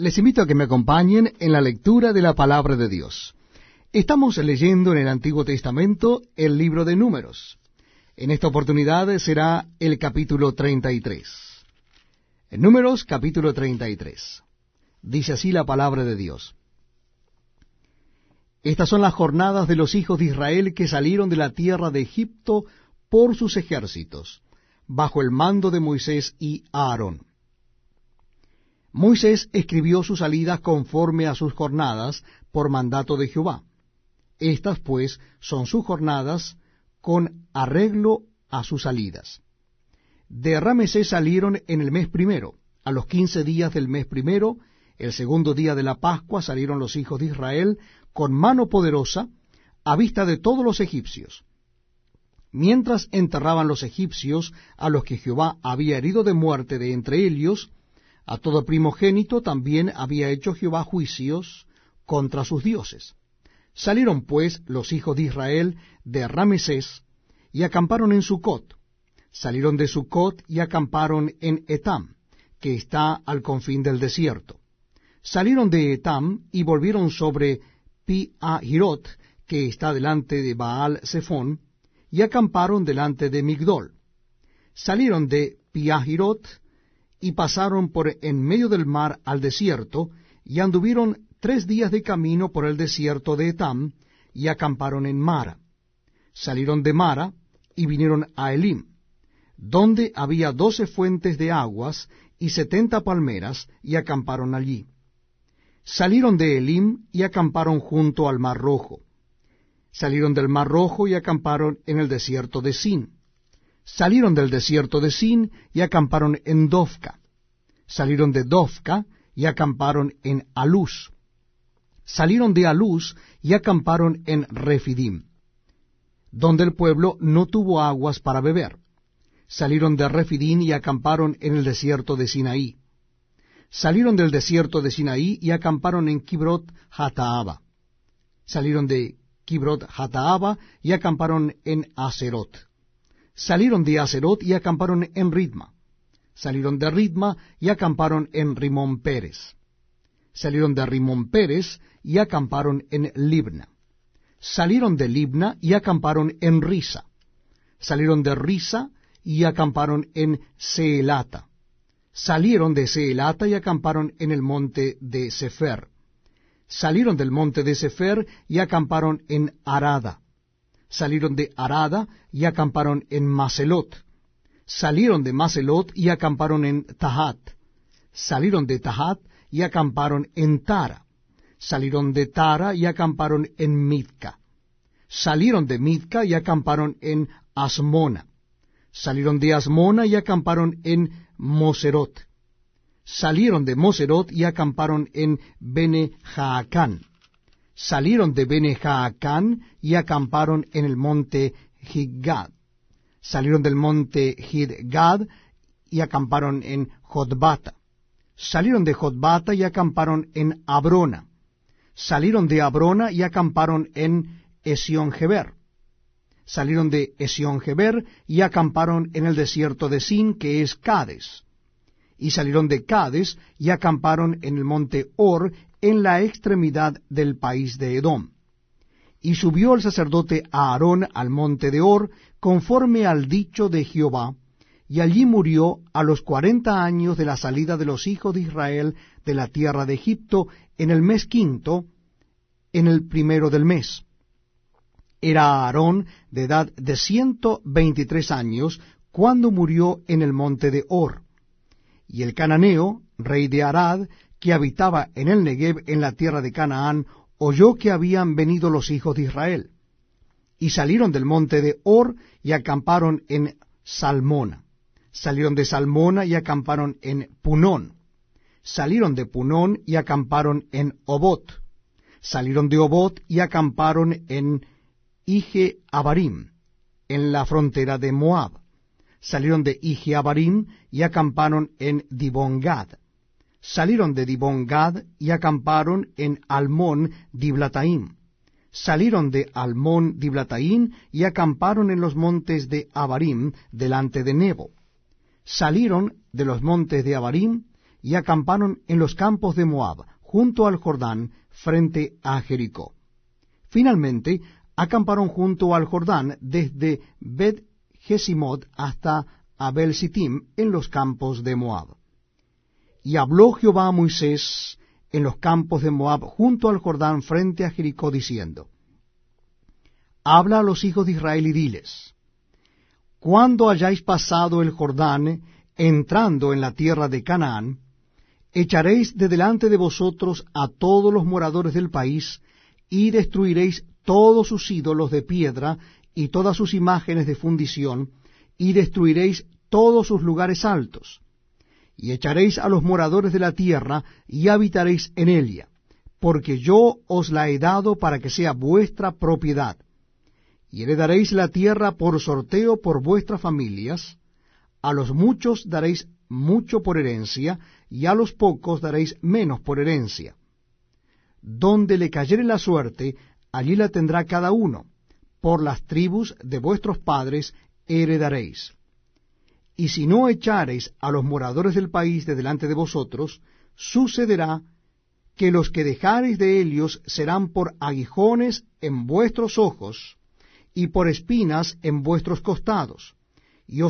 Les invito a que me acompañen en la lectura de la palabra de Dios. Estamos leyendo en el Antiguo Testamento el libro de Números. En esta oportunidad será el capítulo 33. En Números capítulo 33. Dice así la palabra de Dios. Estas son las jornadas de los hijos de Israel que salieron de la tierra de Egipto por sus ejércitos, bajo el mando de Moisés y Aarón. Moisés escribió sus salidas conforme a sus jornadas por mandato de Jehová. Estas pues son sus jornadas con arreglo a sus salidas. De Ramesés salieron en el mes primero, a los quince días del mes primero, el segundo día de la Pascua salieron los hijos de Israel con mano poderosa a vista de todos los egipcios. Mientras enterraban los egipcios a los que Jehová había herido de muerte de entre ellos, a todo primogénito también había hecho Jehová juicios contra sus dioses. Salieron pues los hijos de Israel de Ramesés y acamparon en Sucot. Salieron de Sucot y acamparon en Etam, que está al confín del desierto. Salieron de Etam y volvieron sobre pi que está delante de Baal Zephón, y acamparon delante de Migdol. Salieron de pi y pasaron por en medio del mar al desierto, y anduvieron tres días de camino por el desierto de Etam, y acamparon en Mara. Salieron de Mara, y vinieron a Elim, donde había doce fuentes de aguas y setenta palmeras, y acamparon allí. Salieron de Elim y acamparon junto al mar rojo. Salieron del mar rojo y acamparon en el desierto de Sin salieron del desierto de Sin y acamparon en Dofka. Salieron de Dofka y acamparon en Aluz. Salieron de Aluz y acamparon en Refidim, donde el pueblo no tuvo aguas para beber. Salieron de Refidim y acamparon en el desierto de Sinaí. Salieron del desierto de Sinaí y acamparon en Kibrot Hataaba. Salieron de Kibrot Hataaba y acamparon en Aserot salieron de Acerot y acamparon en Ritma. Salieron de Ritma y acamparon en Rimón Pérez. Salieron de Rimón Pérez y acamparon en Libna. Salieron de Libna y acamparon en Risa. Salieron de Risa y acamparon en Seelata. Salieron de Seelata y acamparon en el monte de Sefer. Salieron del monte de Sefer y acamparon en Arada salieron de Arada y acamparon en Maselot. Salieron de Maselot y acamparon en Tahat. Salieron de Tahat y acamparon en Tara. Salieron de Tara y acamparon en Midka. Salieron de Midka y acamparon en Asmona. Salieron de Asmona y acamparon en Moserot. Salieron de Moserot y acamparon en Bene Jaacán salieron de Bene-Jaacán y acamparon en el monte Hidgad. Salieron del monte Hidgad y acamparon en Jotbata. Salieron de Jotbata y acamparon en Abrona. Salieron de Abrona y acamparon en Esión-Geber. Salieron de Esión-Geber y acamparon en el desierto de Sin, que es Cades. Y salieron de Cades y acamparon en el monte Or, en la extremidad del país de Edom. Y subió el sacerdote Aarón al monte de Or, conforme al dicho de Jehová, y allí murió a los cuarenta años de la salida de los hijos de Israel de la tierra de Egipto, en el mes quinto, en el primero del mes. Era Aarón de edad de ciento veintitrés años, cuando murió en el monte de Or. Y el cananeo, rey de Arad, que habitaba en el Negev en la tierra de Canaán, oyó que habían venido los hijos de Israel. Y salieron del monte de Or y acamparon en Salmona. Salieron de Salmona y acamparon en Punón. Salieron de Punón y acamparon en Obot. Salieron de Obot y acamparon en Ije Abarim, en la frontera de Moab. Salieron de Ije Abarim y acamparon en Dibongad salieron de Dibongad y acamparon en Almón Diblataim. Salieron de Almón Diblataim y acamparon en los montes de Abarim delante de Nebo. Salieron de los montes de Abarim y acamparon en los campos de Moab, junto al Jordán, frente a Jericó. Finalmente, acamparon junto al Jordán desde Bet Hasta Abel Sittim en los campos de Moab. Y habló Jehová a Moisés en los campos de Moab junto al Jordán frente a Jericó diciendo, Habla a los hijos de Israel y diles, Cuando hayáis pasado el Jordán, entrando en la tierra de Canaán, echaréis de delante de vosotros a todos los moradores del país, y destruiréis todos sus ídolos de piedra y todas sus imágenes de fundición, y destruiréis todos sus lugares altos, y echaréis a los moradores de la tierra, y habitaréis en ella, porque yo os la he dado para que sea vuestra propiedad. Y heredaréis la tierra por sorteo por vuestras familias, a los muchos daréis mucho por herencia, y a los pocos daréis menos por herencia. Donde le cayere la suerte, allí la tendrá cada uno, por las tribus de vuestros padres heredaréis. Y si no echareis a los moradores del país de delante de vosotros, sucederá que los que dejareis de ellos serán por aguijones en vuestros ojos, y por espinas en vuestros costados, y os